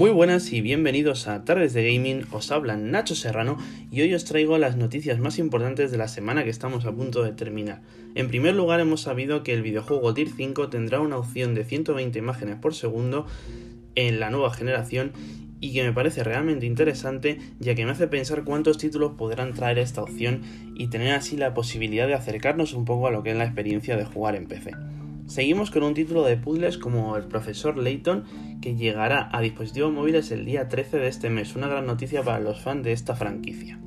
Muy buenas y bienvenidos a Tardes de Gaming, os habla Nacho Serrano y hoy os traigo las noticias más importantes de la semana que estamos a punto de terminar. En primer lugar hemos sabido que el videojuego Tier 5 tendrá una opción de 120 imágenes por segundo en la nueva generación y que me parece realmente interesante ya que me hace pensar cuántos títulos podrán traer esta opción y tener así la posibilidad de acercarnos un poco a lo que es la experiencia de jugar en PC. Seguimos con un título de puzzles como El Profesor Layton, que llegará a dispositivos móviles el día 13 de este mes, una gran noticia para los fans de esta franquicia.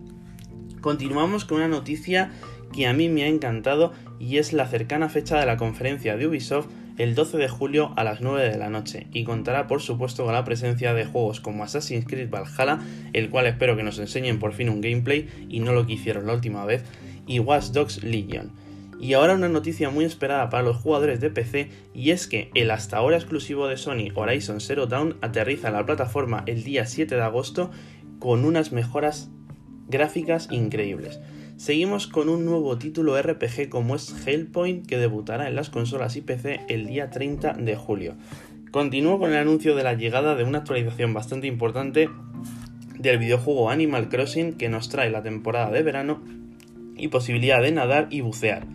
Continuamos con una noticia que a mí me ha encantado y es la cercana fecha de la conferencia de Ubisoft el 12 de julio a las 9 de la noche y contará por supuesto con la presencia de juegos como Assassin's Creed Valhalla, el cual espero que nos enseñen por fin un gameplay y no lo que hicieron la última vez, y Watch Dogs Legion. Y ahora una noticia muy esperada para los jugadores de PC y es que el hasta ahora exclusivo de Sony Horizon Zero Dawn aterriza en la plataforma el día 7 de agosto con unas mejoras gráficas increíbles. Seguimos con un nuevo título RPG como es Hellpoint que debutará en las consolas y PC el día 30 de julio. Continúo con el anuncio de la llegada de una actualización bastante importante del videojuego Animal Crossing que nos trae la temporada de verano y posibilidad de nadar y bucear.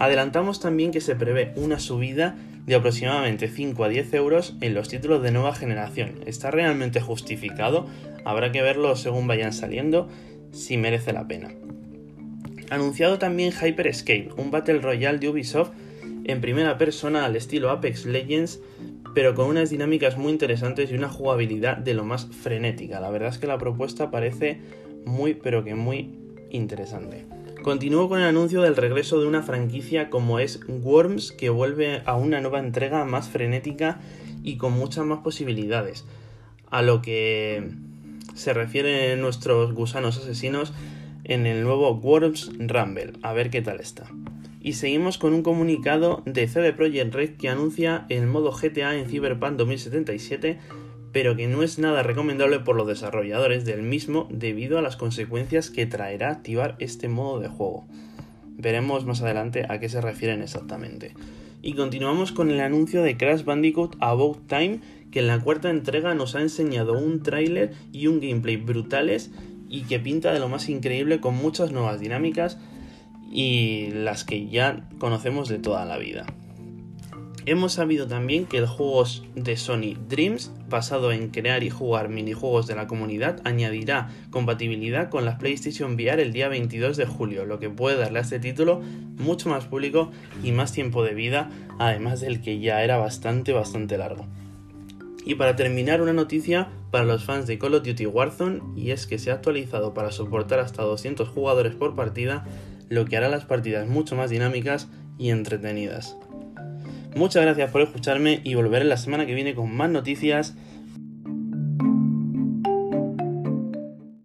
Adelantamos también que se prevé una subida de aproximadamente 5 a 10 euros en los títulos de nueva generación. ¿Está realmente justificado? Habrá que verlo según vayan saliendo si merece la pena. Anunciado también Hyper Escape, un Battle Royale de Ubisoft en primera persona al estilo Apex Legends, pero con unas dinámicas muy interesantes y una jugabilidad de lo más frenética. La verdad es que la propuesta parece muy pero que muy interesante. Continúo con el anuncio del regreso de una franquicia como es Worms, que vuelve a una nueva entrega más frenética y con muchas más posibilidades. A lo que se refieren nuestros gusanos asesinos en el nuevo Worms Rumble. A ver qué tal está. Y seguimos con un comunicado de CD Projekt Red que anuncia el modo GTA en Cyberpunk 2077 pero que no es nada recomendable por los desarrolladores del mismo debido a las consecuencias que traerá activar este modo de juego. Veremos más adelante a qué se refieren exactamente. Y continuamos con el anuncio de Crash Bandicoot About Time, que en la cuarta entrega nos ha enseñado un tráiler y un gameplay brutales y que pinta de lo más increíble con muchas nuevas dinámicas y las que ya conocemos de toda la vida. Hemos sabido también que el juego de Sony Dreams, basado en crear y jugar minijuegos de la comunidad, añadirá compatibilidad con las PlayStation VR el día 22 de julio, lo que puede darle a este título mucho más público y más tiempo de vida, además del que ya era bastante, bastante largo. Y para terminar, una noticia para los fans de Call of Duty Warzone, y es que se ha actualizado para soportar hasta 200 jugadores por partida, lo que hará las partidas mucho más dinámicas y entretenidas. Muchas gracias por escucharme y volveré la semana que viene con más noticias